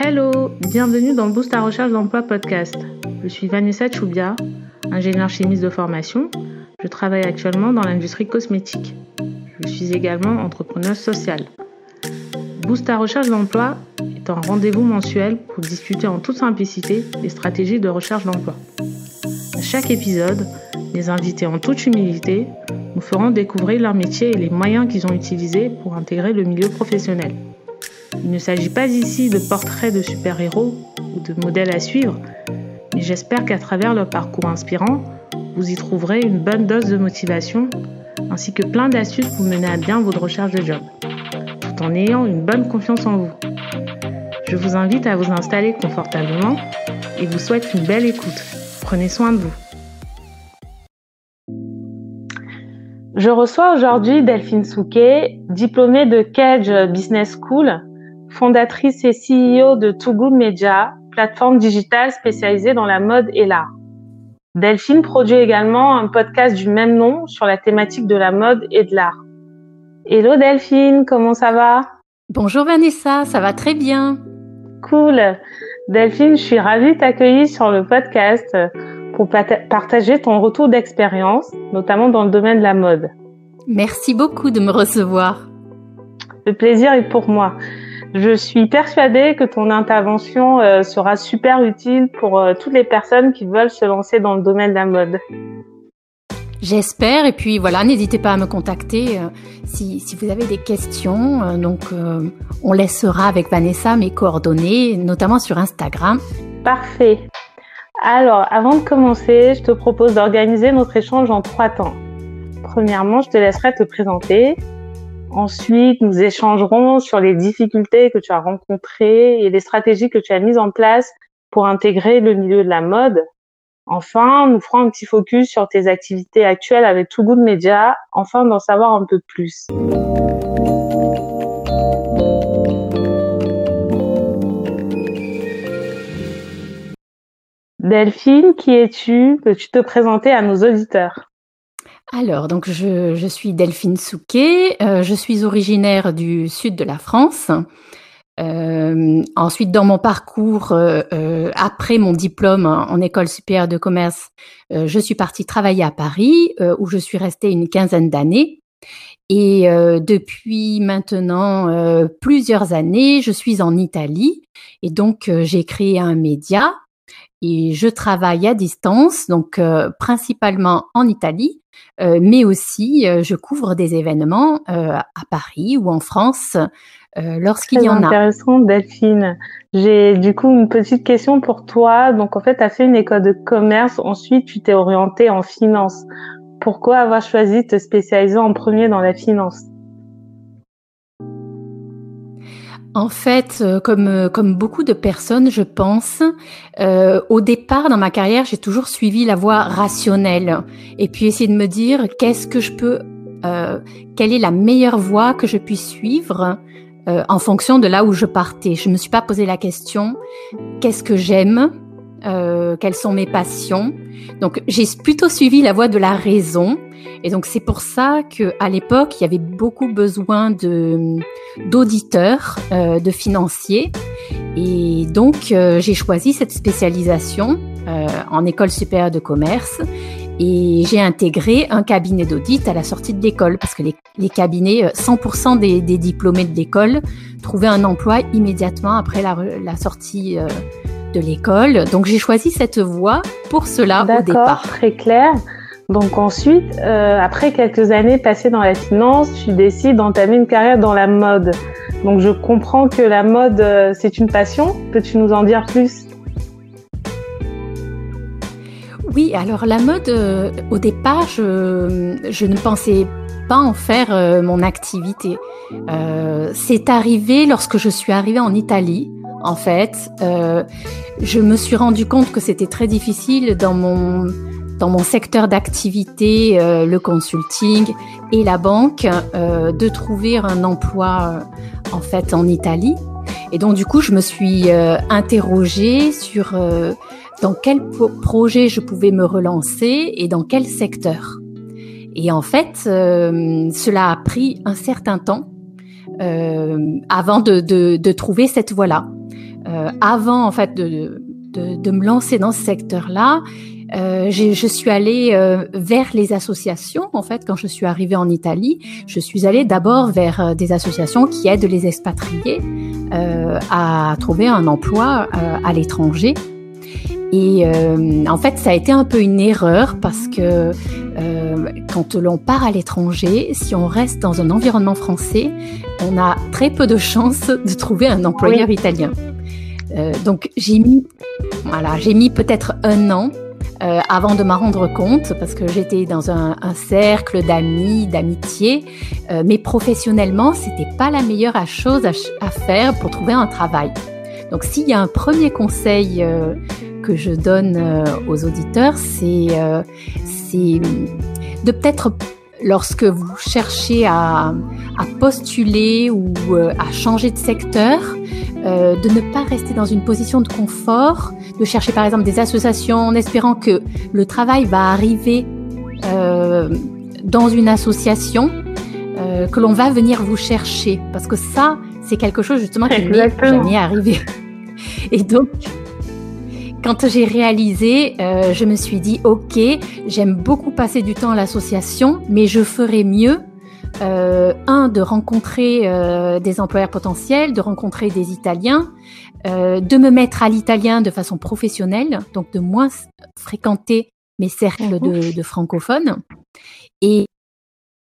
Hello, bienvenue dans Boost à recherche d'emploi podcast. Je suis Vanessa Choubia, ingénieure chimiste de formation. Je travaille actuellement dans l'industrie cosmétique. Je suis également entrepreneur social. Boost à recherche d'emploi est un rendez-vous mensuel pour discuter en toute simplicité des stratégies de recherche d'emploi. À chaque épisode, les invités en toute humilité nous feront découvrir leur métier et les moyens qu'ils ont utilisés pour intégrer le milieu professionnel. Il ne s'agit pas ici de portraits de super-héros ou de modèles à suivre, mais j'espère qu'à travers leur parcours inspirant, vous y trouverez une bonne dose de motivation ainsi que plein d'astuces pour mener à bien votre recherche de job, tout en ayant une bonne confiance en vous. Je vous invite à vous installer confortablement et vous souhaite une belle écoute. Prenez soin de vous. Je reçois aujourd'hui Delphine Souquet, diplômée de Cage Business School, fondatrice et CEO de Too Good Media, plateforme digitale spécialisée dans la mode et l'art. Delphine produit également un podcast du même nom sur la thématique de la mode et de l'art. Hello Delphine, comment ça va? Bonjour Vanessa, ça va très bien. Cool. Delphine, je suis ravie de t'accueillir sur le podcast pour partager ton retour d'expérience, notamment dans le domaine de la mode. Merci beaucoup de me recevoir. Le plaisir est pour moi. Je suis persuadée que ton intervention euh, sera super utile pour euh, toutes les personnes qui veulent se lancer dans le domaine de la mode. J'espère et puis voilà, n'hésitez pas à me contacter euh, si, si, vous avez des questions. donc on laissera avec Vanessa mes coordonnées, notamment sur Instagram. Parfait. Alors, avant de commencer, je te propose d'organiser notre échange en trois temps. Premièrement, je te laisserai te présenter. Ensuite, nous échangerons sur les difficultés que tu as rencontrées et les stratégies que tu as mises en place pour intégrer le milieu de la mode. Enfin, nous ferons un petit focus sur tes activités actuelles avec Too Good Media, afin d'en savoir un peu plus. Delphine, qui es-tu? Peux-tu te présenter à nos auditeurs? Alors, donc je, suis Delphine Souquet, euh, je suis originaire du sud de la France. Euh, ensuite, dans mon parcours, euh, après mon diplôme en, école supérieure de commerce, je suis partie travailler à Paris, où je suis restée une quinzaine d'années. Et depuis maintenant plusieurs années, je suis en Italie. Et donc, j'ai créé un média et je travaille à distance, donc euh, principalement en Italie, euh, mais aussi euh, je couvre des événements à Paris ou en France lorsqu'il y en a. Intéressant, Delphine. J'ai du coup une petite question pour toi. Donc en fait, tu as fait une école de commerce, ensuite tu t'es orientée en finance. Pourquoi avoir choisi de te spécialiser en premier dans la finance? En fait, euh, comme, euh, comme beaucoup de personnes, je pense, euh, au départ dans ma carrière, j'ai toujours suivi la voie rationnelle et puis essayer de me dire qu'est-ce que je peux, quelle est la meilleure voie que je puisse suivre en fonction de là où je partais. Je me suis pas posé la question qu'est-ce que j'aime, quelles sont mes passions. Donc j'ai plutôt suivi la voie de la raison et donc c'est pour ça que à l'époque il y avait beaucoup besoin de d'auditeurs, euh, de financiers. Et donc euh, j'ai choisi cette spécialisation euh, en école supérieure de commerce et j'ai intégré un cabinet d'audit à la sortie de l'école parce que les, les cabinets, 100% des, des, diplômés de l'école trouvaient un emploi immédiatement après la, la sortie de l'école. Donc j'ai choisi cette voie pour cela au départ. Très clair. Donc ensuite, euh, après quelques années passées dans la finance, tu décides d'entamer une carrière dans la mode. Donc je comprends que la mode, euh, c'est une passion. Peux-tu nous en dire plus? Oui, alors la mode, euh, au départ, je, je, ne pensais pas en faire mon activité. c'est arrivé lorsque je suis arrivée en Italie. En fait, je me suis rendu compte que c'était très difficile dans mon dans mon secteur d'activité, euh, le consulting et la banque, euh, de trouver un emploi euh, en fait en Italie. Et donc du coup, je me suis interrogée sur dans quel projet je pouvais me relancer et dans quel secteur. Et en fait, cela a pris un certain temps avant de, de, de trouver cette voie-là. Avant en fait de, de, de, me lancer dans ce secteur-là, euh, je suis allée euh, vers les associations. En fait, quand je suis arrivée en Italie, je suis allée d'abord vers euh, des associations qui aident les expatriés euh, à trouver un emploi à l'étranger. Et en fait, ça a été un peu une erreur parce que quand l'on part à l'étranger, si on reste dans un environnement français, on a très peu de chances de trouver un employeur italien. Donc j'ai mis, voilà, j'ai mis peut-être un an euh, avant de m'en rendre compte, parce que j'étais dans un, cercle d'amis, d'amitié, euh, mais professionnellement, c'était pas la meilleure chose à, faire pour trouver un travail. Donc, s'il y a un premier conseil euh, que je donne euh, aux auditeurs, c'est de peut-être lorsque vous cherchez à, à postuler ou à changer de secteur, euh, de ne pas rester dans une position de confort, de chercher par exemple des associations en espérant que le travail va arriver euh, dans une association, euh, que l'on va venir vous chercher. Parce que ça, c'est quelque chose justement qui n'est jamais arrivé. Et donc, quand j'ai réalisé, euh, je me suis dit, OK, j'aime beaucoup passer du temps à l'association, mais je ferais mieux euh, un, de rencontrer euh, des employeurs potentiels, de rencontrer des Italiens, euh, de me mettre à l'italien de façon professionnelle, donc de moins fréquenter mes cercles de, de francophones, et,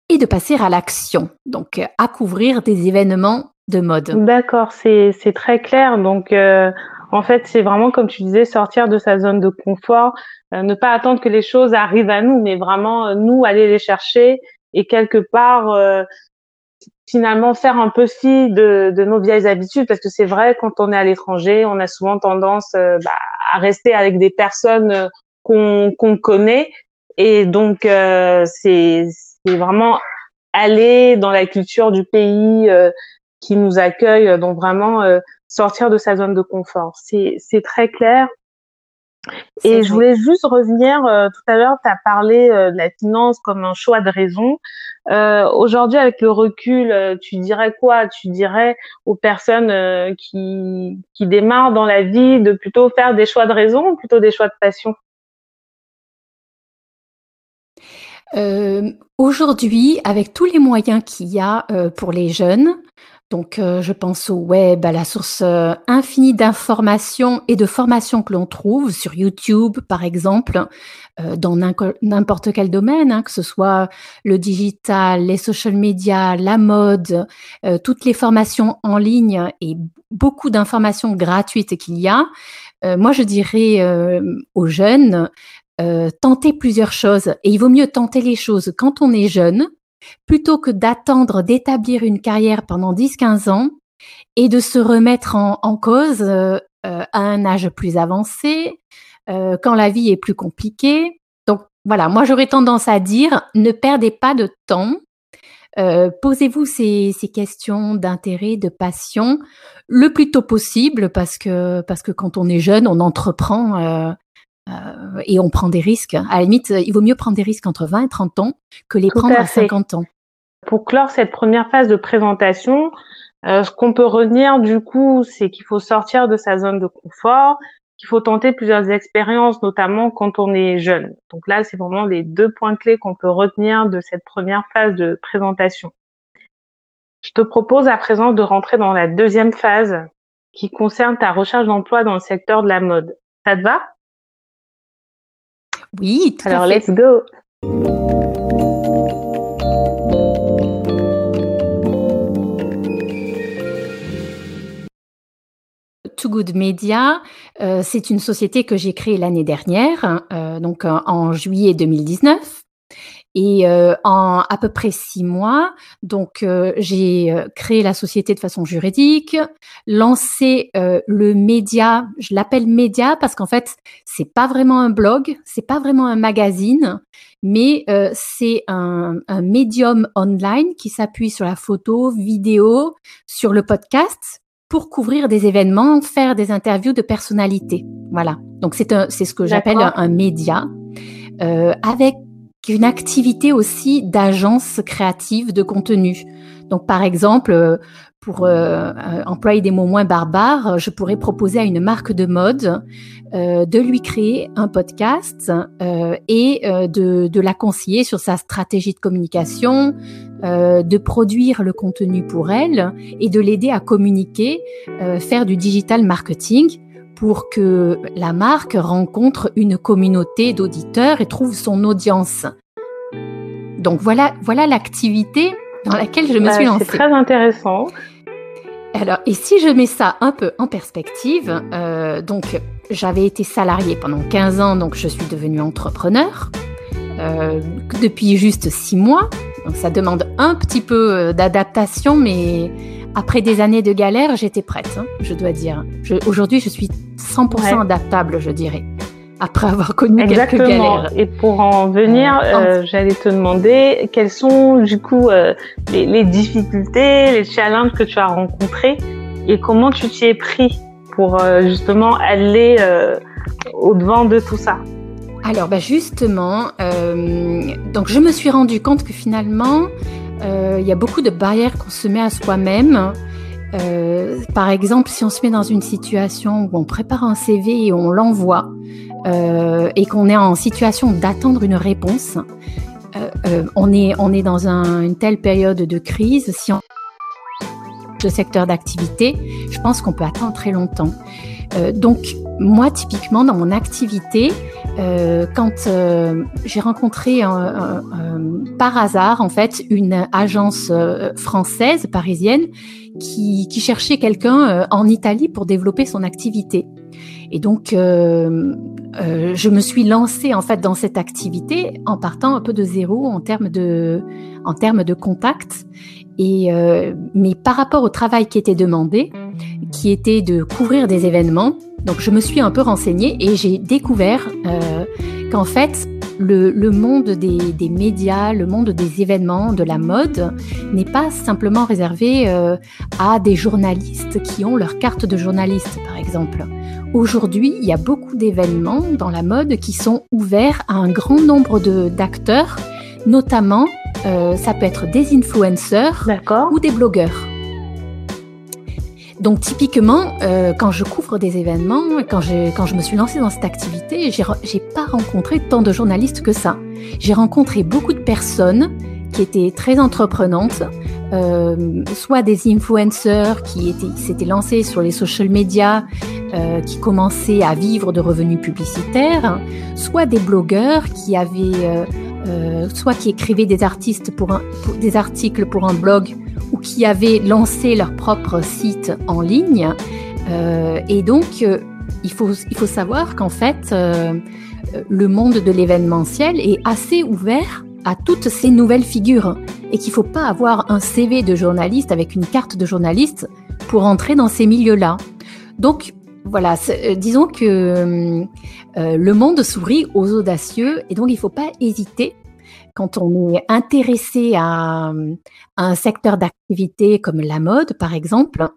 et de passer à l'action, donc à couvrir des événements de mode. D'accord, c'est très clair. Donc, euh, en fait, c'est vraiment, comme tu disais, sortir de sa zone de confort, euh, ne pas attendre que les choses arrivent à nous, mais vraiment, euh, nous, aller les chercher et quelque part euh, finalement faire un peu fi de, de, nos vieilles habitudes. Parce que c'est vrai quand on est à l'étranger on a souvent tendance euh, bah, à rester avec des personnes euh, qu'on connaît. Et donc c'est vraiment aller dans la culture du pays qui nous accueille donc vraiment sortir de sa zone de confort. C'est très clair. Et je voulais juste revenir, euh, tout à l'heure, tu as parlé euh, de la finance comme un choix de raison. Euh, Aujourd'hui, avec le recul, euh, tu dirais quoi? Tu dirais aux personnes euh, qui, qui démarrent dans la vie de plutôt faire des choix de raison ou plutôt des choix de passion? Aujourd'hui, avec tous les moyens qu'il y a pour les jeunes, donc, euh, je pense au web, à la source euh, infinie d'informations et de formations que l'on trouve sur YouTube, par exemple, euh, dans n'importe quel domaine, hein, que ce soit le digital, les social media, la mode, toutes les formations en ligne et beaucoup d'informations gratuites qu'il y a. moi, je dirais aux jeunes, tentez plusieurs choses. Et il vaut mieux tenter les choses quand on est jeune, plutôt que d'attendre d'établir une carrière pendant 10-15 ans et de se remettre en, cause euh, euh, à un âge plus avancé, euh, quand la vie est plus compliquée. Donc voilà, moi j'aurais tendance à dire, ne perdez pas de temps. Posez-vous ces, ces, questions d'intérêt, de passion, le plus tôt possible, parce que parce que quand on est jeune, on entreprend euh, et on prend des risques. À la limite, il vaut mieux prendre des risques entre 20 et 30 ans que les prendre à, 50 ans. Pour clore cette première phase de présentation, euh, ce qu'on peut retenir du coup, c'est qu'il faut sortir de sa zone de confort, qu'il faut tenter plusieurs expériences, notamment quand on est jeune. Donc là, c'est vraiment les deux points clés qu'on peut retenir de cette première phase de présentation. Je te propose à présent de rentrer dans la deuxième phase qui concerne ta recherche d'emploi dans le secteur de la mode. Ça te va? Oui, tout Alors, let's go. Too Good Media, euh, c'est une société que j'ai créée l'année dernière, euh, donc en juillet 2019. Et euh, en à peu près six mois, donc euh, j'ai euh, créé la société de façon juridique, lancé le média. Je l'appelle média parce qu'en fait c'est pas vraiment un blog, c'est pas vraiment un magazine, mais c'est un, un médium online qui s'appuie sur la photo, vidéo, sur le podcast pour couvrir des événements, faire des interviews de personnalités. Voilà. Donc c'est c'est ce que j'appelle un, un, média euh, avec qui une activité aussi d'agence créative de contenu. Donc, par exemple, pour euh, employer des mots moins barbares, je pourrais proposer à une marque de mode euh, de lui créer un podcast euh, et euh, de, de, la conseiller sur sa stratégie de communication, euh, de produire le contenu pour elle et de l'aider à communiquer, faire du digital marketing pour que la marque rencontre une communauté d'auditeurs et trouve son audience. Donc voilà, voilà l'activité dans laquelle je me suis lancée. C'est très intéressant. Alors, et si je mets ça un peu en perspective, euh, donc j'avais été salariée pendant 15 ans, donc je suis devenue entrepreneur euh, depuis juste 6 mois. Donc ça demande un petit peu euh, d'adaptation, mais après des années de galère, j'étais prête, hein, je dois dire. Aujourd'hui, je suis 100% adaptable, je dirais après avoir connu Exactement. quelques galères. Et pour en venir, euh, j'allais te demander quelles sont du coup euh, les, les, difficultés, les challenges que tu as rencontrés et comment tu t'y es pris pour euh, justement aller au devant de tout ça? Alors bah justement, donc je me suis rendu compte que finalement, il y a beaucoup de barrières qu'on se met à soi-même. Euh, par exemple, si on se met dans une situation où on prépare un CV et on l'envoie, euh, et qu'on est en situation d'attendre une réponse, euh, euh, on, est, on est dans un, une telle période de crise, si on de secteur d'activité, je pense qu'on peut attendre très longtemps. Euh, donc, moi, typiquement, dans mon activité, euh, quand euh, j'ai rencontré par hasard, en fait, une agence française, parisienne, qui, qui cherchait quelqu'un en Italie pour développer son activité. Et donc, euh, euh, je me suis lancée en fait dans cette activité en partant un peu de zéro en termes de, en termes de contact. Et euh, mais par rapport au travail qui était demandé, qui était de couvrir des événements, donc je me suis un peu renseignée et j'ai découvert euh, qu'en fait le, le monde des, des, médias, le monde des événements, de la mode n'est pas simplement réservé euh, à des journalistes qui ont leur carte de journaliste, par exemple. Aujourd'hui, il y a beaucoup d'événements dans la mode qui sont ouverts à un grand nombre d'acteurs, notamment euh, ça peut être des influenceurs ou des blogueurs. Donc typiquement, euh, quand je couvre des événements, quand, quand je me suis lancée dans cette activité, j'ai pas rencontré tant de journalistes que ça. J'ai rencontré beaucoup de personnes qui étaient très entreprenantes, euh, soit des influenceurs qui étaient s'étaient lancés sur les social media, euh, qui commençaient à vivre de revenus publicitaires, soit des blogueurs qui avaient soit qui écrivaient des, artistes pour, un, des articles pour un blog ou qui avaient lancé leur propre site en ligne. Euh, et donc, euh, il, faut, il faut savoir qu'en fait, euh, le monde de l'événementiel est assez ouvert à toutes ces nouvelles figures et qu'il ne faut pas avoir un CV de journaliste avec une carte de journaliste pour entrer dans ces milieux-là. Donc, voilà, euh, disons que euh, le monde sourit aux audacieux et donc il ne faut pas hésiter quand on est intéressé à, un secteur d'activité comme la mode, par exemple,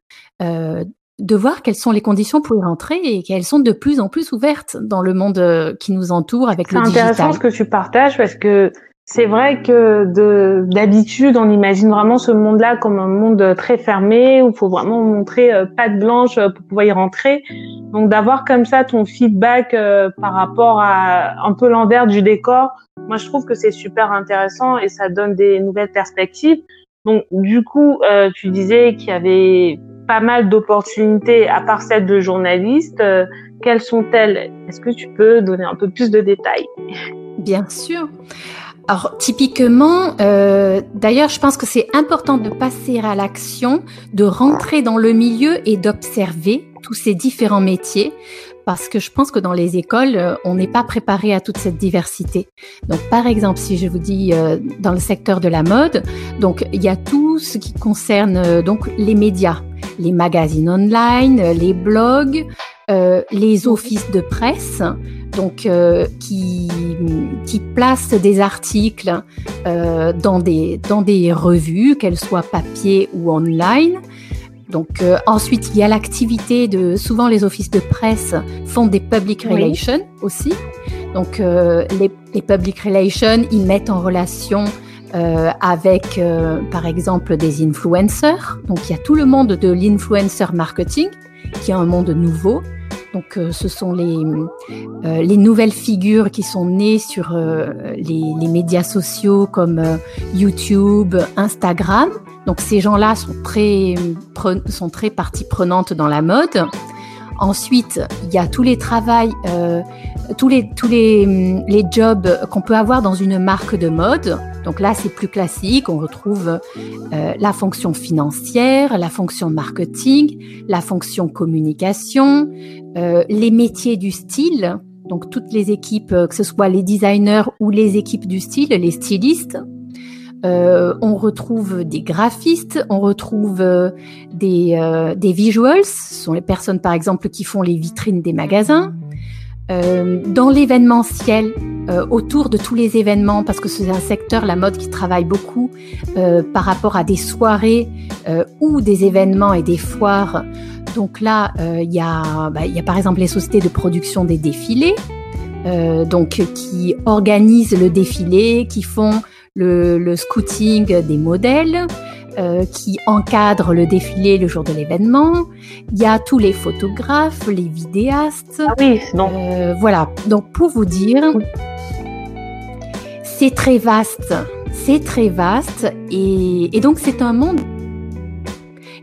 euh, de voir quelles sont les conditions pour y rentrer et qu'elles sont de plus en plus ouvertes dans le monde qui nous entoure avec le digital. C'est intéressant ce que tu partages parce que c'est vrai que de d'habitude, on imagine vraiment ce monde-là comme un monde très fermé où il faut vraiment montrer euh, patte blanche euh, pour pouvoir y rentrer. Donc d'avoir comme ça ton feedback euh, par rapport à un peu l'envers du décor, moi je trouve que c'est super intéressant et ça donne des nouvelles perspectives. Donc du coup, euh, tu disais qu'il y avait pas mal d'opportunités à part celle de journaliste. quelles sont-elles? Est-ce que tu peux donner un peu plus de détails? Bien sûr. Alors typiquement, euh, d'ailleurs, je pense que c'est important de passer à l'action, de rentrer dans le milieu et d'observer tous ces différents métiers, parce que je pense que dans les écoles, euh, on n'est pas préparé à toute cette diversité. Donc, par exemple, si je vous dis euh, dans le secteur de la mode, donc il y a tout ce qui concerne euh, donc les médias, les magazines online, les blogs, euh, les offices de presse, donc qui, qui placent des articles dans, des, dans des revues, qu'elles soient papier ou online. Donc ensuite, il y a l'activité de souvent les offices de presse font des public relations aussi. Donc les, les, public relations, ils mettent en relation euh, avec, euh, par exemple, des influenceurs. Donc, il y a tout le monde de l'influencer marketing, qui est un monde nouveau. Donc, euh, ce sont les, les nouvelles figures qui sont nées sur les, les, médias sociaux comme YouTube, Instagram. Donc, ces gens-là sont très, sont très partie prenante dans la mode. Ensuite, il y a tous les travails, euh, tous les tous les, les jobs qu'on peut avoir dans une marque de mode. Donc là, c'est plus classique. On retrouve euh, la fonction financière, la fonction marketing, la fonction communication, euh, les métiers du style. Donc toutes les équipes, que ce soit les designers ou les équipes du style, les stylistes. Euh, on retrouve des graphistes, on retrouve euh, des, euh, des visuals, ce sont les personnes par exemple qui font les vitrines des magasins. Dans l'événementiel, autour de tous les événements, parce que c'est un secteur, la mode, qui travaille beaucoup par rapport à des soirées ou des événements et des foires. Donc là, il y, a, bah, y a par exemple les sociétés de production des défilés, donc qui organisent le défilé, qui font le, scouting des modèles, euh, qui encadrent le défilé le jour de l'événement. Il y a tous les photographes, les vidéastes. Ah oui, non. Euh, voilà. Donc pour vous dire, c'est très vaste. C'est très vaste et, donc c'est un monde.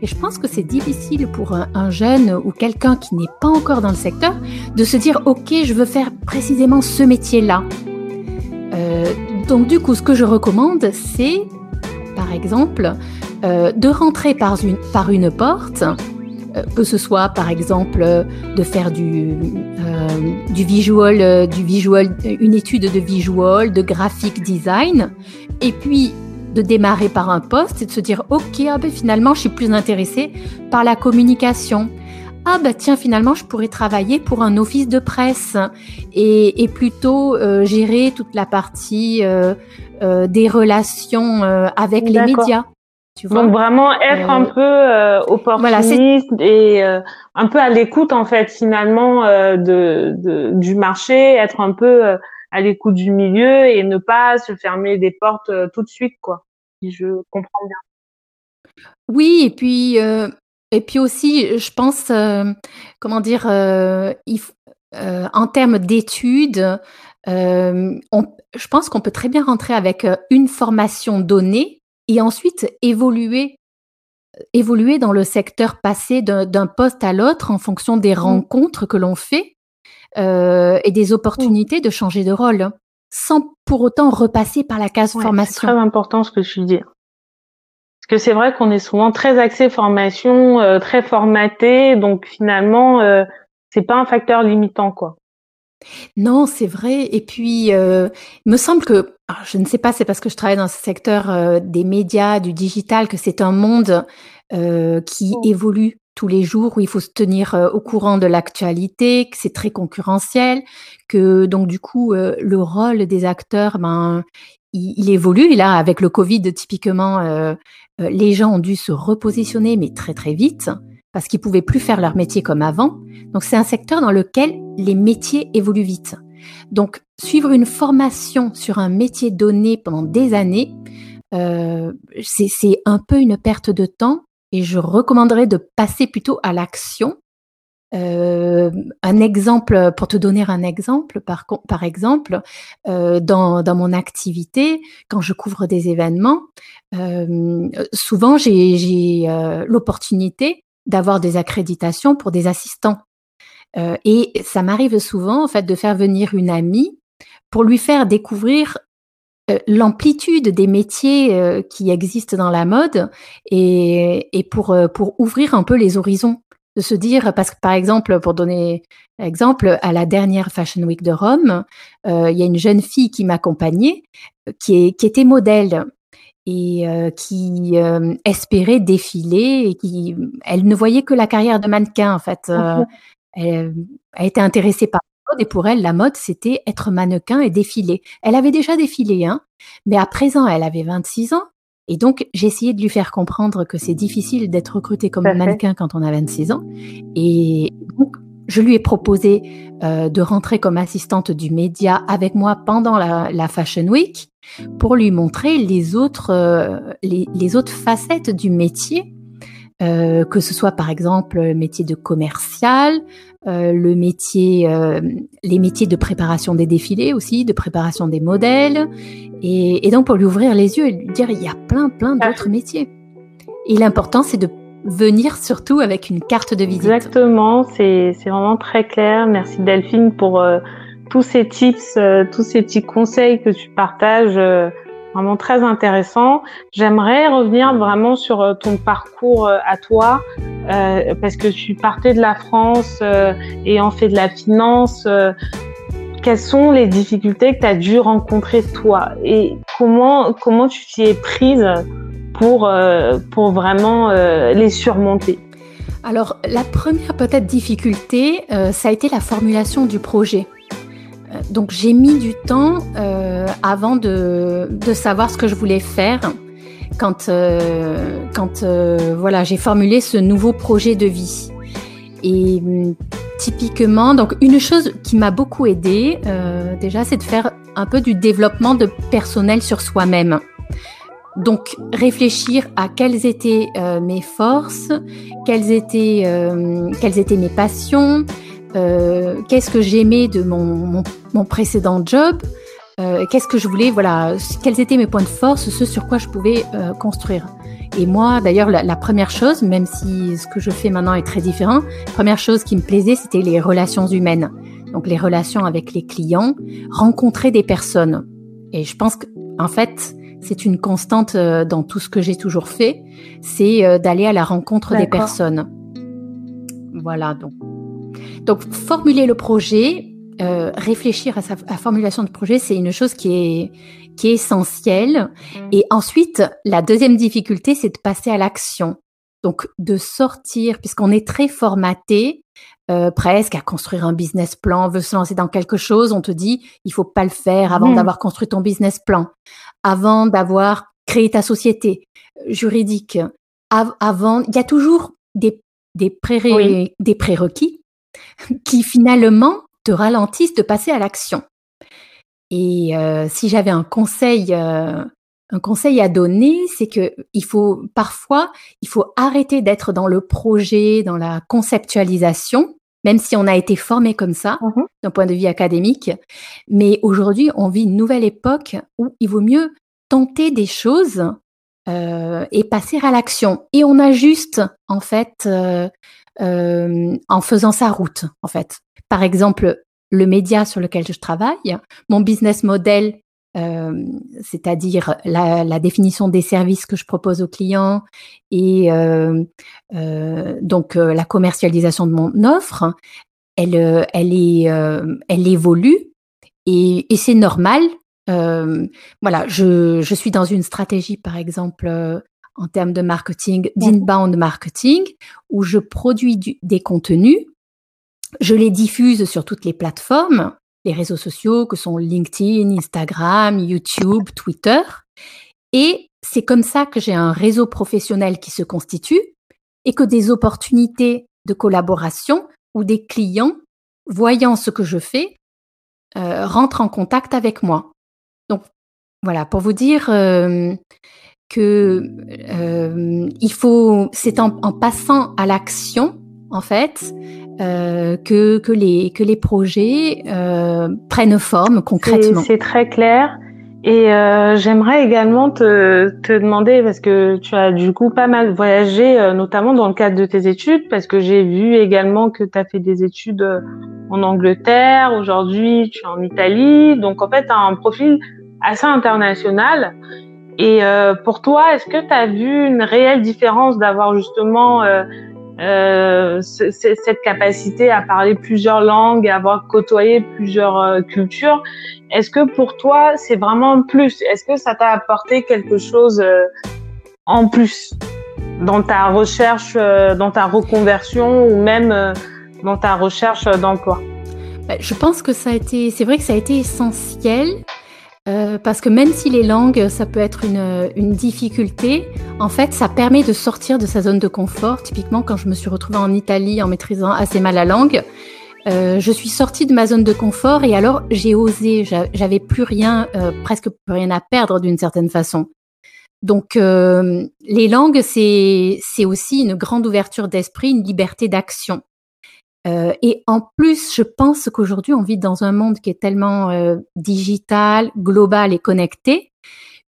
Et je pense que c'est difficile pour un, jeune ou quelqu'un qui n'est pas encore dans le secteur de se dire ok, je veux faire précisément ce métier-là. Euh, donc du coup, ce que je recommande, c'est, par exemple, euh, de rentrer par une, par une porte, euh, que ce soit par exemple de faire du, euh, du visual, du visual, une étude de visual, de graphic design, et puis de démarrer par un poste et de se dire ok, ah ben, finalement, je suis plus intéressée par la communication ah bah tiens finalement je pourrais travailler pour un office de presse et, plutôt euh, gérer toute la partie euh, euh, des relations avec les médias. Tu vois Donc vraiment être un peu opportuniste et un peu à l'écoute en fait finalement de, du marché, être un peu à l'écoute du milieu et ne pas se fermer des portes tout de suite quoi. Si je comprends bien. Oui, et puis et puis aussi, je pense, euh, comment dire, euh, euh, en termes d'études, je pense qu'on peut très bien rentrer avec une formation donnée et ensuite évoluer évoluer dans le secteur passé d'un poste à l'autre en fonction des mmh. rencontres que l'on fait et des opportunités de changer de rôle, sans pour autant repasser par la case formation. C'est très important ce que tu dis. Parce que c'est vrai qu'on est souvent très axé formation, euh, très formaté, donc finalement, euh, c'est pas un facteur limitant, quoi. Non, c'est vrai. Et puis, euh, il me semble que, je ne sais pas, c'est parce que je travaille dans ce secteur euh, des médias, du digital, que c'est un monde qui oh. évolue tous les jours, où il faut se tenir au courant de l'actualité, que c'est très concurrentiel, que donc du coup, le rôle des acteurs, ben, il, il, évolue. Et là, avec le Covid, typiquement, euh, les gens ont dû se repositionner, mais très très vite, parce qu'ils pouvaient plus faire leur métier comme avant. Donc c'est un secteur dans lequel les métiers évoluent vite. Donc suivre une formation sur un métier donné pendant des années, euh, c'est un peu une perte de temps et je recommanderais de passer plutôt à l'action euh, un exemple, pour te donner un exemple, par, exemple, euh, dans, dans, mon activité, quand je couvre des événements, euh, souvent j'ai euh, l'opportunité d'avoir des accréditations pour des assistants. Euh, et ça m'arrive souvent, en fait, de faire venir une amie pour lui faire découvrir l'amplitude des métiers qui existent dans la mode et, et pour, pour ouvrir un peu les horizons de se dire, parce que par exemple, pour donner exemple, à la dernière Fashion Week de Rome, euh, il y a une jeune fille qui m'accompagnait, euh, qui, qui était modèle et euh, qui espérait défiler et qui, elle ne voyait que la carrière de mannequin en fait. elle, elle, était intéressée par la mode et pour elle, la mode c'était être mannequin et défiler. Elle avait déjà défilé, hein, mais à présent, elle avait 26 ans et donc, j'ai essayé de lui faire comprendre que c'est difficile d'être recruté comme mannequin quand on a 26 ans. Et donc, je lui ai proposé euh, de rentrer comme assistante du média avec moi pendant la, la Fashion Week pour lui montrer les autres, euh, les, les, autres facettes du métier, euh, que ce soit par exemple le métier de commercial, euh, le métier, euh, les métiers de préparation des défilés aussi, de préparation des modèles, et, et, donc pour lui ouvrir les yeux et lui dire il y a plein plein d'autres métiers. Et l'important c'est de venir surtout avec une carte de visite. Exactement, c'est vraiment très clair. Merci Delphine pour euh, tous ces tips, euh, tous ces petits conseils que tu partages, euh, vraiment très intéressant. J'aimerais revenir vraiment sur ton parcours à toi, parce que tu partais de la France et en fait de la finance. quelles sont les difficultés que tu as dû rencontrer toi? Et comment comment tu t'y es prise pour, euh, pour vraiment euh, les surmonter Alors, la première peut-être difficulté, euh, ça a été la formulation du projet. Donc, j'ai mis du temps avant de, de, savoir ce que je voulais faire quand, quand voilà, j'ai formulé ce nouveau projet de vie. Et hum, typiquement, donc une chose qui m'a beaucoup aidé déjà, c'est de faire un peu du développement de personnel sur soi-même. Donc réfléchir à quelles étaient euh, mes forces, quelles étaient, euh, quelles étaient mes passions, euh, qu'est-ce que j'aimais de mon, mon, mon, précédent job, euh, qu'est-ce que je voulais, voilà, quels étaient mes points de force, ce sur quoi je pouvais euh, construire. Et moi, d'ailleurs, la, la, première chose, même si ce que je fais maintenant est très différent, première chose qui me plaisait, c'était les relations humaines. Donc les relations avec les clients, rencontrer des personnes. Et je pense que, en fait, c'est une constante euh, dans tout ce que j'ai toujours fait, c'est euh, d'aller à la rencontre des personnes. Voilà, donc. Donc, formuler le projet, euh, réfléchir à sa formulation de projet, c'est une chose qui est, qui est essentielle. Et ensuite, la deuxième difficulté, c'est de passer à l'action. Donc, de sortir, puisqu'on est très formaté, euh, presque à construire un business plan, on veut se lancer dans quelque chose, on te dit, il faut pas le faire avant mmh. d'avoir construit ton business plan avant d'avoir créé ta société juridique, avant, il y a toujours des, des, pré des prérequis qui finalement te ralentissent de passer à l'action. Et euh, si j'avais un conseil, euh, un conseil à donner, c'est que il faut parfois, il faut arrêter d'être dans le projet, dans la conceptualisation, même si on a été formé comme ça mmh d'un point de vue académique. Mais aujourd'hui, on vit une nouvelle époque où il vaut mieux tenter des choses euh, et passer à l'action. Et on ajuste en fait euh, euh, en faisant sa route en fait. Par exemple, le média sur lequel je travaille, mon business model, euh, c'est-à-dire la, la, définition des services que je propose aux clients et euh, euh, donc la commercialisation de mon offre, elle, elle, est, elle évolue et, et c'est normal. voilà, je, je, suis dans une stratégie, par exemple, en termes de marketing, d'inbound marketing, où je produis du, des contenus, je les diffuse sur toutes les plateformes les réseaux sociaux que sont LinkedIn, Instagram, YouTube, Twitter. Et c'est comme ça que j'ai un réseau professionnel qui se constitue et que des opportunités de collaboration ou des clients, voyant ce que je fais, euh, rentrent en contact avec moi. Donc voilà, pour vous dire euh, que euh, il faut, c'est en, en, passant à l'action en fait euh, que, que, les, que les projets euh, prennent forme concrètement. C'est très clair. Et euh, j'aimerais également te, te demander, parce que tu as du coup pas mal voyagé, euh, notamment dans le cadre de tes études, parce que j'ai vu également que tu as fait des études euh, en Angleterre, aujourd'hui tu es en Italie, donc en fait tu as un profil assez international. Et pour toi, est-ce que tu as vu une réelle différence d'avoir justement euh, cette capacité à parler plusieurs langues, à avoir côtoyé plusieurs euh, cultures. Est-ce que pour toi, c'est vraiment plus? Est-ce que ça t'a apporté quelque chose euh, en plus dans ta recherche, euh, dans ta reconversion ou même dans ta recherche d'emploi? Bah, Je pense que ça a été, c'est vrai que ça a été essentiel Euh, parce que même si les langues, ça peut être une, une, difficulté, en fait, ça permet de sortir de sa zone de confort. Typiquement, quand je me suis retrouvée en Italie en maîtrisant assez mal la langue, euh, je suis sortie de ma zone de confort et alors j'ai osé. J'avais plus rien, euh, presque plus rien à perdre d'une certaine façon. Donc, euh, les langues, c'est aussi une grande ouverture d'esprit, une liberté d'action. Euh, et en plus, je pense qu'aujourd'hui, on vit dans un monde qui est tellement euh, digital, global et connecté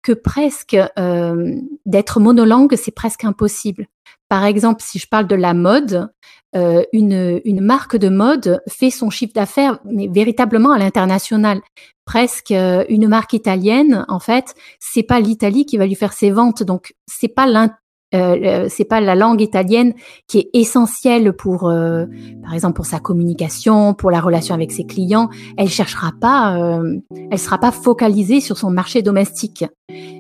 que presque euh, d'être monolangue, c'est presque impossible. Par exemple, si je parle de la mode, une, une marque de mode fait son chiffre d'affaires, mais véritablement à l'international. Presque une marque italienne, en fait, c'est pas l'Italie qui va lui faire ses ventes, donc c'est pas euh, c'est pas la langue italienne qui est essentielle pour, euh, par exemple, pour sa communication, pour la relation avec ses clients. Elle cherchera pas, euh, elle sera pas focalisée sur son marché domestique,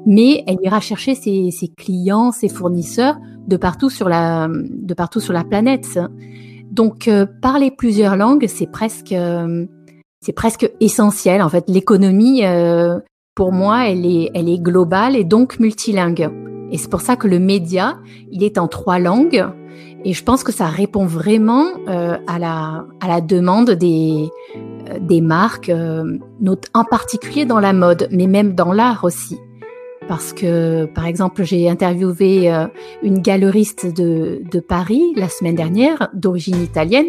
mais elle ira chercher ses, ses, clients, ses fournisseurs de partout sur la, de partout sur la planète. Donc, euh, parler plusieurs langues, c'est presque, c'est presque essentiel. En fait, l'économie, pour moi, elle est, elle est globale et donc multilingue. Et c'est pour ça que le média, il est en trois langues. Et je pense que ça répond vraiment euh, à, la, à la demande des, euh, des marques, euh, en particulier dans la mode, mais même dans l'art aussi. Parce que, par exemple, j'ai interviewé une galeriste de, de Paris la semaine dernière, d'origine italienne,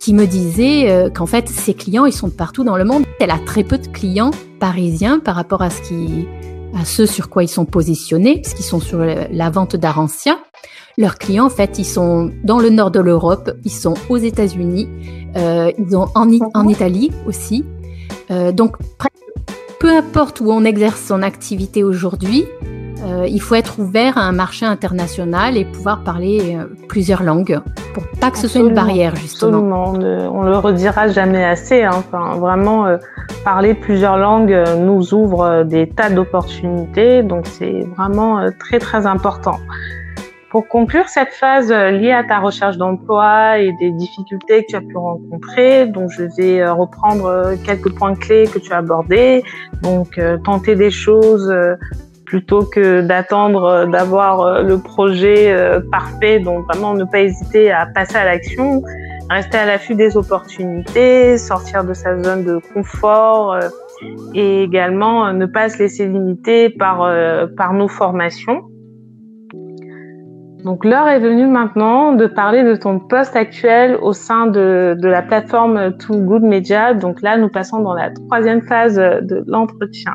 qui me disait qu'en fait, ses clients, ils sont partout dans le monde. Elle a très peu de clients parisiens par rapport à ce qui à ce sur quoi ils sont positionnés, parce qu'ils sont sur la vente d'art ancien. Leurs clients, en fait, ils sont dans le nord de l'Europe, ils sont aux États-Unis, euh, ils sont en, en, Italie aussi. Euh, donc, peu importe où on exerce son activité aujourd'hui, euh, il faut être ouvert à un marché international et pouvoir parler euh, plusieurs langues pour pas que ce soit une barrière justement. Absolument, on, ne, le redira jamais assez. Hein. Enfin, vraiment, euh, parler plusieurs langues nous ouvre des tas d'opportunités, donc c'est vraiment très très important. Pour conclure cette phase liée à ta recherche d'emploi et des difficultés que tu as pu rencontrer, donc je vais reprendre quelques points clés que tu as abordés. Donc tenter des choses plutôt que d'attendre euh, d'avoir euh, le projet euh, parfait. Donc vraiment ne pas hésiter à passer à l'action, rester à l'affût des opportunités, sortir de sa zone de confort et également ne pas se laisser limiter par, par nos formations. Donc l'heure est venue maintenant de parler de ton poste actuel au sein de, de la plateforme Too Good Media. Donc là, nous passons dans la troisième phase de l'entretien.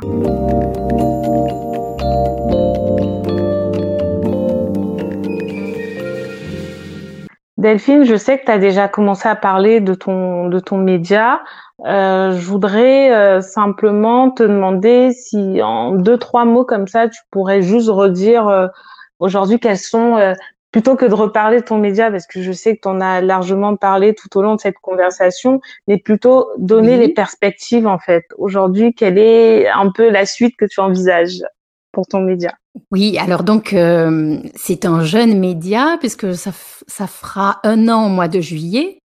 Delphine, je sais que tu as déjà commencé à parler de ton, de ton média. Euh, je voudrais euh, simplement te demander si en deux, trois mots comme ça, tu pourrais juste redire euh, aujourd'hui quels sont, plutôt que de reparler de ton média, parce que je sais que tu en as largement parlé tout au long de cette conversation, mais plutôt donner les perspectives en fait. Aujourd'hui, quelle est un peu la suite que tu envisages pour ton média? Oui, alors donc euh, c'est un jeune média puisque ça, ça fera un an au mois de juillet.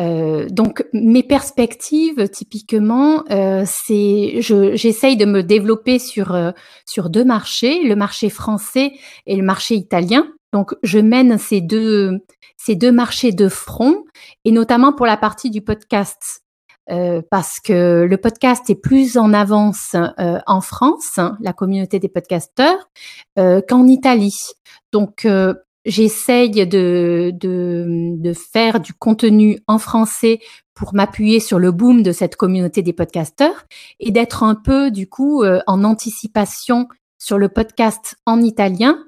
Euh, donc mes perspectives typiquement, euh, c'est j'essaye de me développer sur sur deux marchés, le marché français et le marché italien. Donc je mène ces deux ces deux marchés de front et notamment pour la partie du podcast. Euh, parce que le podcast est plus en avance euh, en France, la communauté des podcasteurs, euh, qu'en Italie. Donc, j'essaye de, de, de, faire du contenu en français pour m'appuyer sur le boom de cette communauté des podcasteurs et d'être un peu, du coup, en anticipation sur le podcast en italien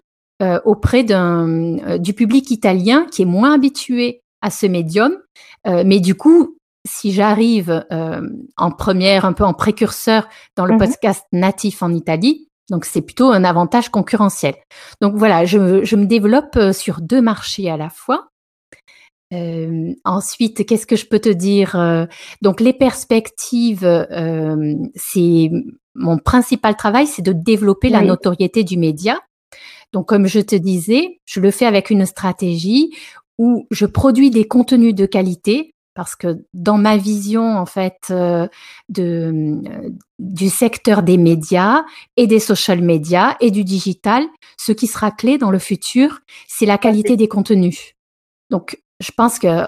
auprès d'un, du public italien qui est moins habitué à ce médium, mais du coup si j'arrive euh, en première, un peu en précurseur dans le mmh podcast natif en Italie, donc c'est plutôt un avantage concurrentiel. Donc voilà, je, je, me développe euh, sur deux marchés à la fois. Euh, ensuite, qu'est-ce que je peux te dire euh, Donc les perspectives, euh, c'est mon principal travail, c'est de développer la notoriété du média. Donc comme je te disais, je le fais avec une stratégie où je produis des contenus de qualité parce que dans ma vision en fait euh, de, euh, du secteur des médias et des social media et du digital, ce qui sera clé dans le futur, c'est la qualité des contenus. Donc, je pense que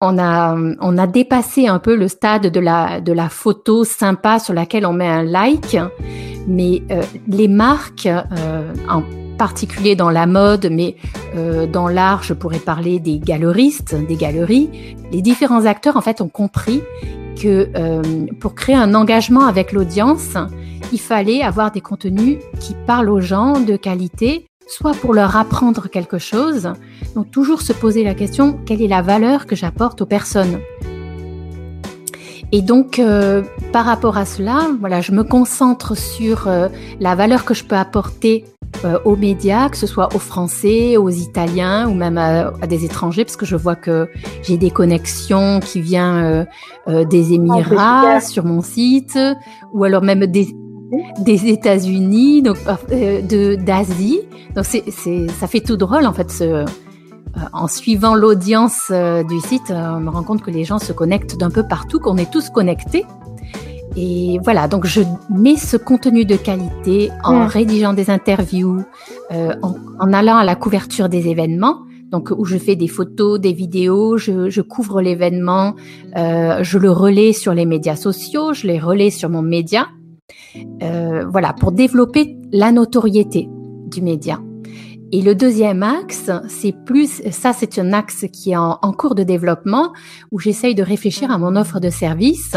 on a, on a dépassé un peu le stade de la, de la photo sympa sur laquelle on met un like, mais euh, les marques, en particulier dans la mode, mais euh, dans l'art, je pourrais parler des galeristes, des galeries. Les différents acteurs, en fait, ont compris que euh, pour créer un engagement avec l'audience, il fallait avoir des contenus qui parlent aux gens de qualité, soit pour leur apprendre quelque chose, donc toujours se poser la question quelle est la valeur que j'apporte aux personnes? Et donc, euh, par rapport à cela, voilà, je me concentre sur la valeur que je peux apporter euh, aux médias, que ce soit aux Français, aux Italiens ou même à, des étrangers, parce que je vois que j'ai des connexions qui viennent euh, euh, des ah, Émirats sur mon site, ou alors même des, des États-Unis, donc de d'Asie. Donc c'est c'est ça fait tout drôle en fait. Ce, en suivant l'audience du site, on me rend compte que les gens se connectent d'un peu partout, qu'on est tous connectés. Et voilà, donc je mets ce contenu de qualité en rédigeant des interviews, euh, en, allant à la couverture des événements, donc où je fais des photos, des vidéos, je, je couvre l'événement, euh, je le relais sur les médias sociaux, je les relais sur mon média, euh, voilà, pour développer la notoriété du média. Et le deuxième axe, c'est plus, ça c'est un axe qui est en, en cours de développement, où j'essaye de réfléchir à mon offre de service.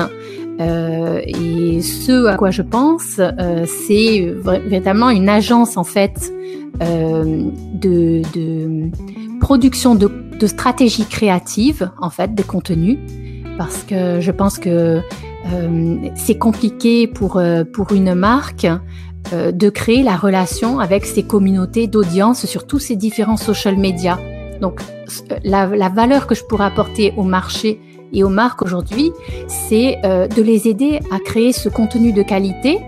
Euh, et ce à quoi je pense, euh, c'est véritablement une agence en fait euh, de, de, production de, de stratégies créatives en fait de contenu, parce que je pense que euh, c'est compliqué pour pour une marque euh, de créer la relation avec ces communautés d'audience sur tous ces différents social media. Donc, euh, la, la, valeur que je pourrais apporter au marché et aux marques aujourd'hui, c'est euh, de les aider à créer ce contenu de qualité.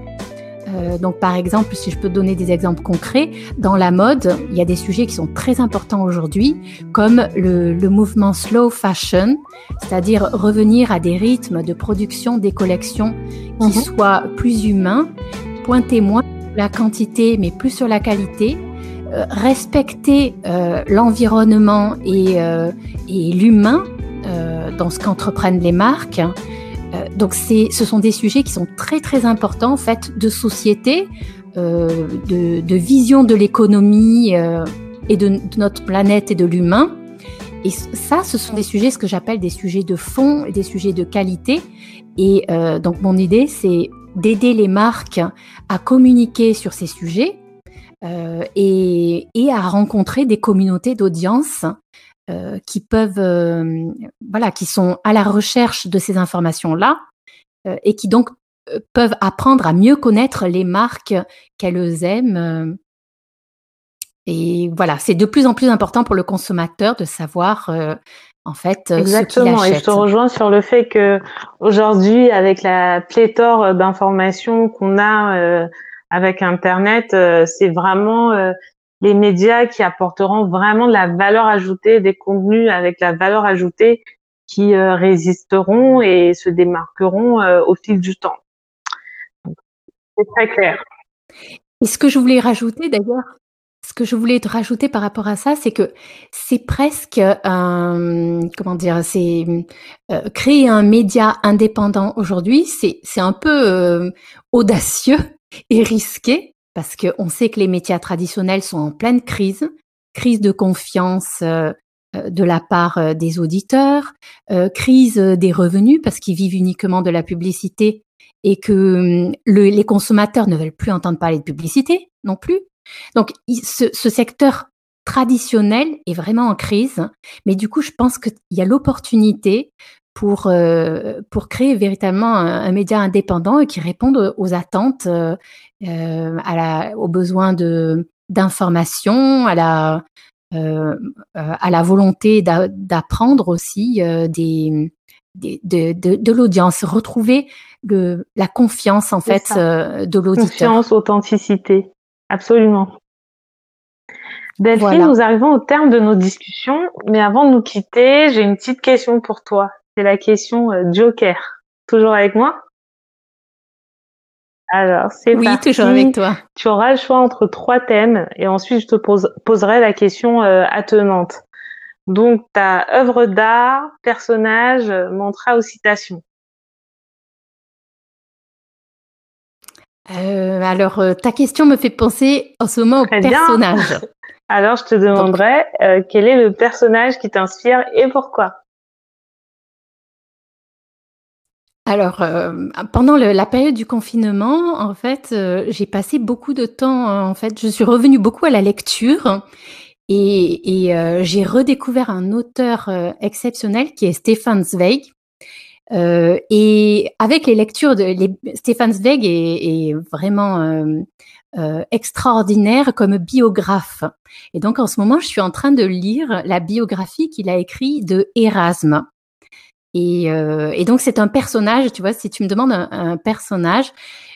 Euh, donc, par exemple, si je peux donner des exemples concrets, dans la mode, il y a des sujets qui sont très importants aujourd'hui, comme le, le mouvement slow fashion, c'est-à-dire revenir à des rythmes de production des collections qui mhm. soient plus humains, pointer moins la quantité, mais plus sur la qualité, euh, respecter euh, l'environnement et, euh, et l'humain dans ce qu'entreprennent les marques. donc, c'est, ce sont des sujets qui sont très très importants en fait de société, de, de, vision de l'économie et de, notre planète et de l'humain. Et ça, ce sont des sujets, ce que j'appelle des sujets de fond des sujets de qualité. Et donc, mon idée, c'est d'aider les marques à communiquer sur ces sujets euh, et, et, à rencontrer des communautés d'audience euh, qui peuvent, euh, voilà, qui sont à la recherche de ces informations-là euh, et qui donc euh, peuvent apprendre à mieux connaître les marques qu'elles aiment. Et voilà, c'est de plus en plus important pour le consommateur de savoir en fait. Euh, Exactement. Et je te rejoins sur le fait que aujourd'hui, avec la pléthore d'informations qu'on a euh, avec Internet, euh, c'est vraiment les médias qui apporteront vraiment de la valeur ajoutée, des contenus avec la valeur ajoutée qui résisteront et se démarqueront au fil du temps. C'est très clair. Et ce que je voulais rajouter d'ailleurs, ce que je voulais te rajouter par rapport à ça, c'est que c'est presque comment dire, c'est euh, créer un média indépendant aujourd'hui, c'est un peu euh, audacieux et risqué parce que on sait que les médias traditionnels sont en pleine crise, crise de confiance euh, de la part des auditeurs, crise des revenus parce qu'ils vivent uniquement de la publicité et que les consommateurs ne veulent plus entendre parler de publicité non plus. Donc, ce, secteur traditionnel est vraiment en crise, mais du coup, je pense qu'il y a l'opportunité pour, euh, pour créer véritablement un, média indépendant et qui réponde aux attentes, euh, euh à la, aux besoins de d'information, à la euh, à la volonté d'apprendre aussi des, des, de, de, de l'audience, retrouver le, la confiance en fait de l'auditeur. Confiance, authenticité. Absolument. Delphine, nous arrivons au terme de nos discussions, mais avant de nous quitter, j'ai une petite question pour toi. C'est la question euh, Joker. Toujours avec moi? Alors, c'est Oui, toujours avec toi. Tu auras le choix entre trois thèmes et ensuite je te poserai la question euh, attenante. Donc, ta œuvre d'art, personnage, mantra ou citation? Euh, alors, ta question me fait penser en ce moment au personnage. Alors, je te demanderai quel est le personnage qui t'inspire et pourquoi? Alors, euh, pendant la période du confinement, en fait, euh, j'ai passé beaucoup de temps. En fait, je suis revenue beaucoup à la lecture et, j'ai redécouvert un auteur exceptionnel qui est Stefan Zweig. et avec les lectures de les, Stefan Zweig est, est vraiment extraordinaire comme biographe. Et donc, en ce moment, je suis en train de lire la biographie qu'il a écrite de Euh, et, donc c'est un personnage, tu vois, si tu me demandes un, personnage,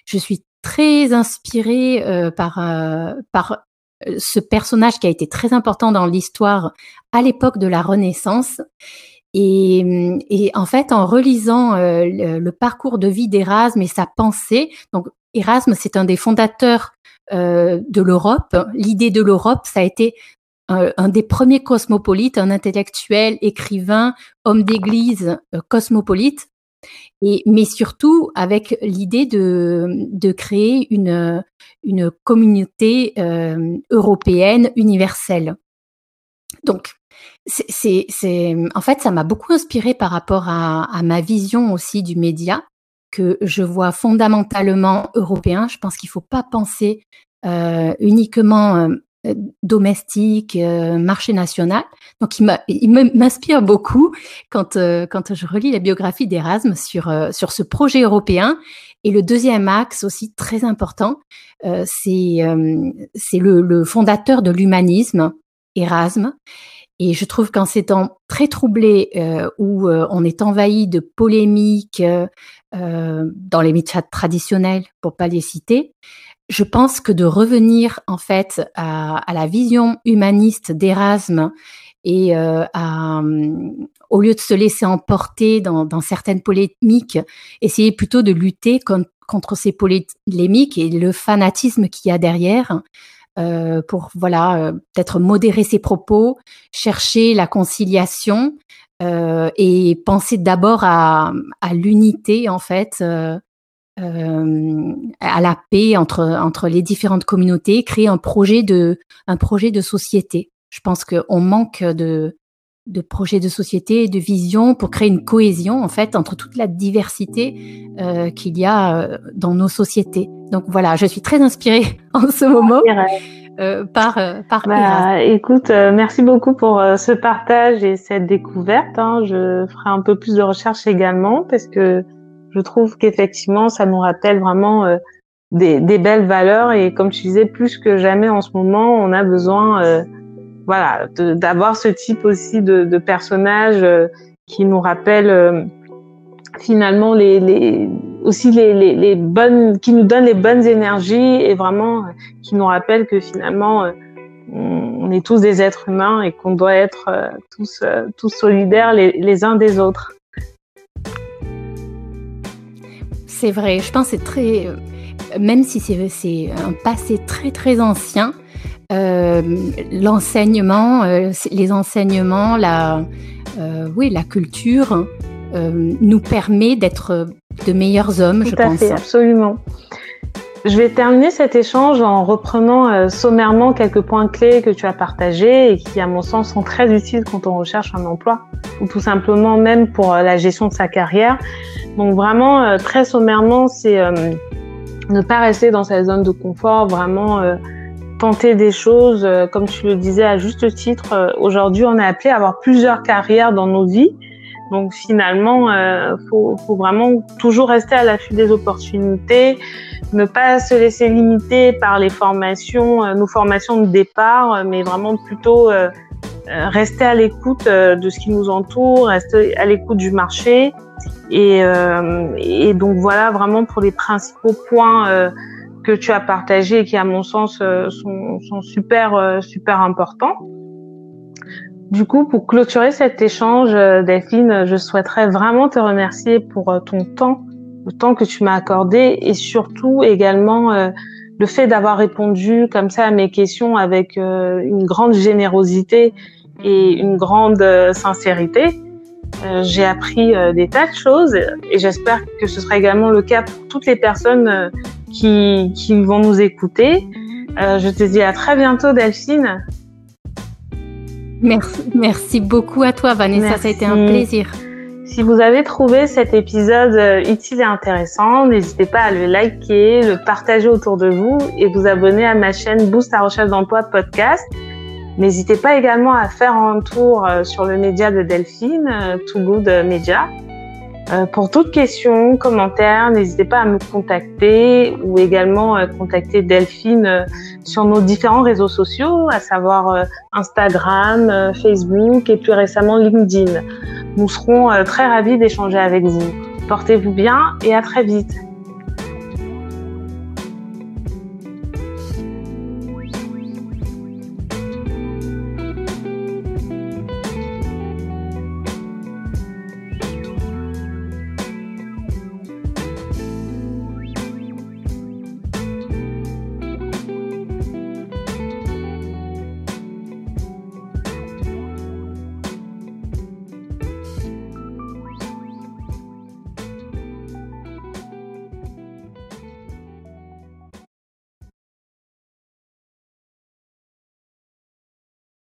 je suis très inspirée euh, par, euh, par ce personnage qui a été très important dans l'histoire à l'époque de la Renaissance. Et, en fait, en relisant le, parcours de vie d'Erasme et sa pensée, donc Erasme, c'est un des fondateurs de l'Europe. L'idée de l'Europe, ça a été un, des premiers cosmopolites, un intellectuel, écrivain, homme d'église euh, cosmopolite, et, mais surtout avec l'idée de, de créer une, une communauté euh, européenne universelle. Donc, c'est, en fait, ça m'a beaucoup inspiré par rapport à, ma vision aussi du média, que je vois fondamentalement européen. Je pense qu'il ne faut pas penser euh, uniquement domestique, euh, marché national. Donc, il m'inspire beaucoup quand, euh, quand je relis la biographie d'Erasme sur, ce projet européen. Et le deuxième axe aussi très important, c'est le, fondateur de l'humanisme, Erasme. Et je trouve qu'en ces temps très troublés où on est envahi de polémiques dans les médias traditionnels, pour pas les citer, je pense que de revenir en fait à, la vision humaniste d'Erasme et euh, à, au lieu de se laisser emporter dans, certaines polémiques, essayer plutôt de lutter contre ces polémiques et le fanatisme qu'il y a derrière. Euh, pour voilà euh, peut-être modérer ses propos, chercher la conciliation et penser d'abord à, à l'unité en fait euh, à la paix entre, entre les différentes communautés, créer un projet de, un projet de société. Je pense qu'on manque de, de projets de société, de vision pour créer une cohésion en fait entre toute la diversité euh, qu'il y a euh, dans nos sociétés. Donc voilà, je suis très inspirée en ce moment euh, par par. Bah, écoute, merci beaucoup pour ce partage et cette découverte. Hein. Je ferai un peu plus de recherche également parce que je trouve qu'effectivement, ça nous rappelle vraiment euh, des, des, belles valeurs et comme tu disais, plus que jamais en ce moment, on a besoin, euh, voilà, d'avoir ce type aussi de, de personnage euh, qui nous rappelle finalement les, les aussi les, les, les, bonnes, qui nous donnent les bonnes énergies et vraiment qui nous rappelle que finalement on est tous des êtres humains et qu'on doit être tous tous solidaires les uns des autres. C'est vrai, je pense que c'est très, euh, même si c'est un passé très très ancien, euh, l'enseignement, euh, les enseignements, la, oui, la culture nous permet d'être de meilleurs hommes, Tout je à pense. Fait, absolument. Je vais terminer cet échange en reprenant sommairement quelques points clés que tu as partagés et qui, à mon sens, sont très utiles quand on recherche un emploi ou tout simplement même pour la gestion de sa carrière. Donc vraiment, euh, très sommairement, c'est euh, ne pas rester dans sa zone de confort, vraiment euh, tenter des choses, comme tu le disais à juste titre. Aujourd'hui, on est appelé à avoir plusieurs carrières dans nos vies. Donc finalement, euh, faut, faut, vraiment toujours rester à l'affût des opportunités, ne pas se laisser limiter par les formations, nos formations de départ, mais vraiment plutôt rester à l'écoute de ce qui nous entoure, rester à l'écoute du marché, et, euh, et, donc voilà vraiment pour les principaux points euh, que tu as partagés et qui à mon sens euh, sont, sont, super super importants. Du coup, pour clôturer cet échange, Delphine, je souhaiterais vraiment te remercier pour ton temps, le temps que tu m'as accordé et surtout également le fait d'avoir répondu comme ça à mes questions avec une grande générosité et une grande sincérité. Euh, j'ai appris euh, des tas de choses et j'espère que ce sera également le cas pour toutes les personnes euh, qui, qui, vont nous écouter. je te dis à très bientôt, Delphine. Merci, merci beaucoup à toi, Vanessa. Ça a été un plaisir. Si vous avez trouvé cet épisode utile et intéressant, n'hésitez pas à le liker, le partager autour de vous et vous abonner à ma chaîne Boost à recherche d'emploi podcast. N'hésitez pas également à faire un tour euh, sur le média de Delphine, euh, Too Good Media. Euh, pour toute question, commentaire, n'hésitez pas à me contacter ou également contacter Delphine sur nos différents réseaux sociaux, à savoir Instagram, Facebook et plus récemment LinkedIn. Nous serons très ravis d'échanger avec vous. Portez-vous bien et à très vite.